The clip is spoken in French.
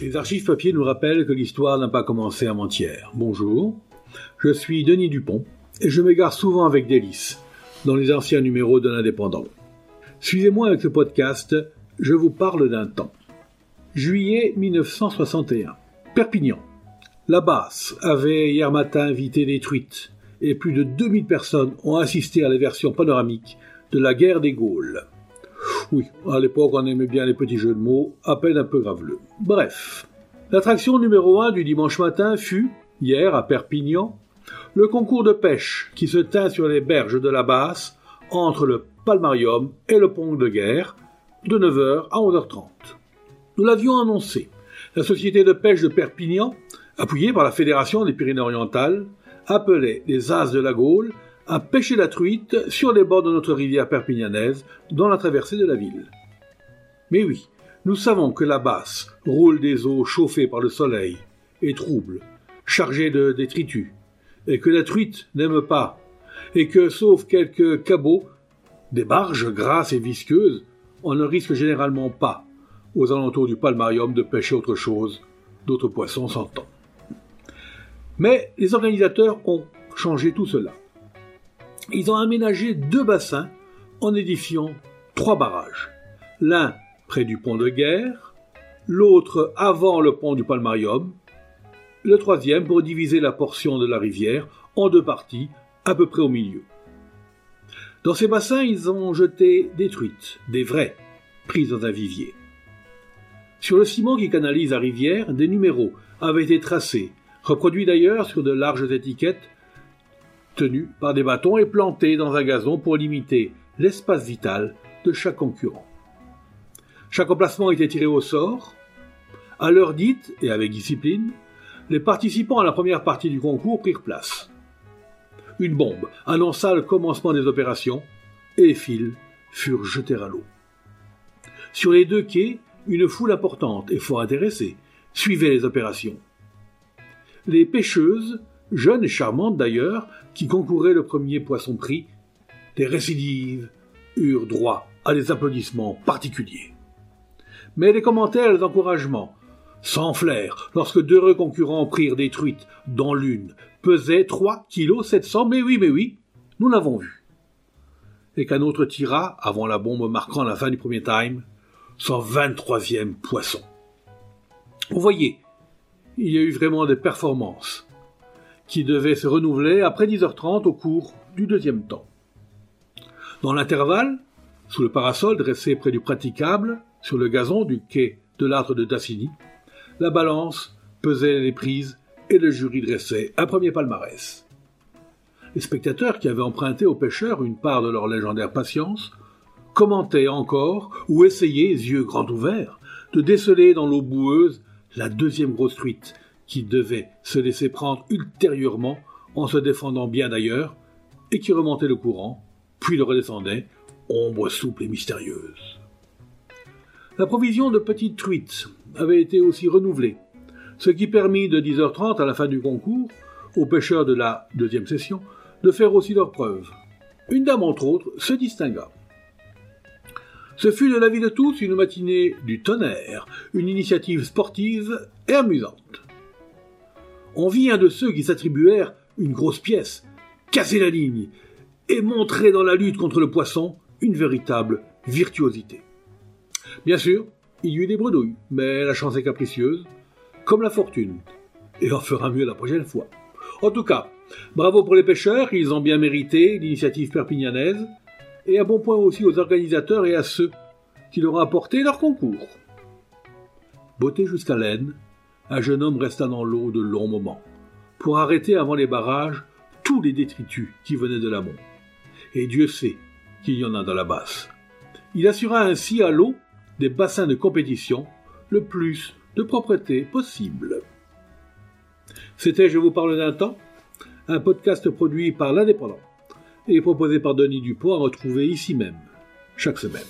Les archives papier nous rappellent que l'histoire n'a pas commencé avant-hier. Bonjour, je suis Denis Dupont et je m'égare souvent avec délice dans les anciens numéros de l'Indépendant. Suivez-moi avec ce podcast, je vous parle d'un temps. Juillet 1961. Perpignan. La basse avait hier matin invité des truites et plus de 2000 personnes ont assisté à la version panoramique de la guerre des Gaules. Oui, à l'époque, on aimait bien les petits jeux de mots, à peine un peu graveleux. Bref. L'attraction numéro un du dimanche matin fut, hier, à Perpignan, le concours de pêche qui se tint sur les berges de la Basse, entre le Palmarium et le pont de guerre, de 9h à 11h30. Nous l'avions annoncé. La société de pêche de Perpignan, appuyée par la Fédération des Pyrénées-Orientales, appelait les As de la Gaule à pêcher la truite sur les bords de notre rivière perpignanaise dans la traversée de la ville. Mais oui, nous savons que la basse roule des eaux chauffées par le soleil et troubles, chargées de détritus, et que la truite n'aime pas, et que, sauf quelques cabots, des barges grasses et visqueuses, on ne risque généralement pas, aux alentours du palmarium, de pêcher autre chose, d'autres poissons s'entend. Mais les organisateurs ont changé tout cela ils ont aménagé deux bassins en édifiant trois barrages. L'un près du pont de guerre, l'autre avant le pont du Palmarium, le troisième pour diviser la portion de la rivière en deux parties, à peu près au milieu. Dans ces bassins, ils ont jeté des truites, des vraies, prises dans un vivier. Sur le ciment qui canalise la rivière, des numéros avaient été tracés, reproduits d'ailleurs sur de larges étiquettes par des bâtons et plantés dans un gazon pour limiter l'espace vital de chaque concurrent. Chaque emplacement était tiré au sort. À l'heure dite, et avec discipline, les participants à la première partie du concours prirent place. Une bombe annonça le commencement des opérations et les fils furent jetés à l'eau. Sur les deux quais, une foule importante et fort intéressée suivait les opérations. Les pêcheuses jeunes et charmantes d'ailleurs, qui concouraient le premier poisson pris, des récidives eurent droit à des applaudissements particuliers. Mais les commentaires et les encouragements s'enflèrent lorsque deux concurrents prirent des truites, dont l'une pesait 3 kg 700, mais oui, mais oui, nous l'avons vu. Et qu'un autre tira, avant la bombe marquant la fin du premier time, son 23e poisson. Vous voyez, il y a eu vraiment des performances qui devait se renouveler après 10h30 au cours du deuxième temps. Dans l'intervalle, sous le parasol dressé près du praticable, sur le gazon du quai de l'âtre de Tassini, la balance pesait les prises et le jury dressait un premier palmarès. Les spectateurs qui avaient emprunté aux pêcheurs une part de leur légendaire patience commentaient encore ou essayaient, yeux grands ouverts, de déceler dans l'eau boueuse la deuxième grosse truite qui devait se laisser prendre ultérieurement en se défendant bien d'ailleurs, et qui remontait le courant, puis le redescendait, ombre souple et mystérieuse. La provision de petites truites avait été aussi renouvelée, ce qui permit de 10h30 à la fin du concours aux pêcheurs de la deuxième session de faire aussi leurs preuves. Une dame, entre autres, se distingua. Ce fut de l'avis de tous une matinée du tonnerre, une initiative sportive et amusante on vit un de ceux qui s'attribuèrent une grosse pièce, casser la ligne et montrer dans la lutte contre le poisson une véritable virtuosité. Bien sûr, il y eut des bredouilles, mais la chance est capricieuse, comme la fortune, et on fera mieux la prochaine fois. En tout cas, bravo pour les pêcheurs, ils ont bien mérité l'initiative perpignanaise, et un bon point aussi aux organisateurs et à ceux qui leur ont apporté leur concours. Beauté jusqu'à laine, un jeune homme resta dans l'eau de longs moments, pour arrêter avant les barrages tous les détritus qui venaient de l'amont. Et Dieu sait qu'il y en a dans la basse. Il assura ainsi à l'eau des bassins de compétition le plus de propreté possible. C'était Je vous parle d'un temps, un podcast produit par l'Indépendant et proposé par Denis Dupont à retrouver ici même, chaque semaine.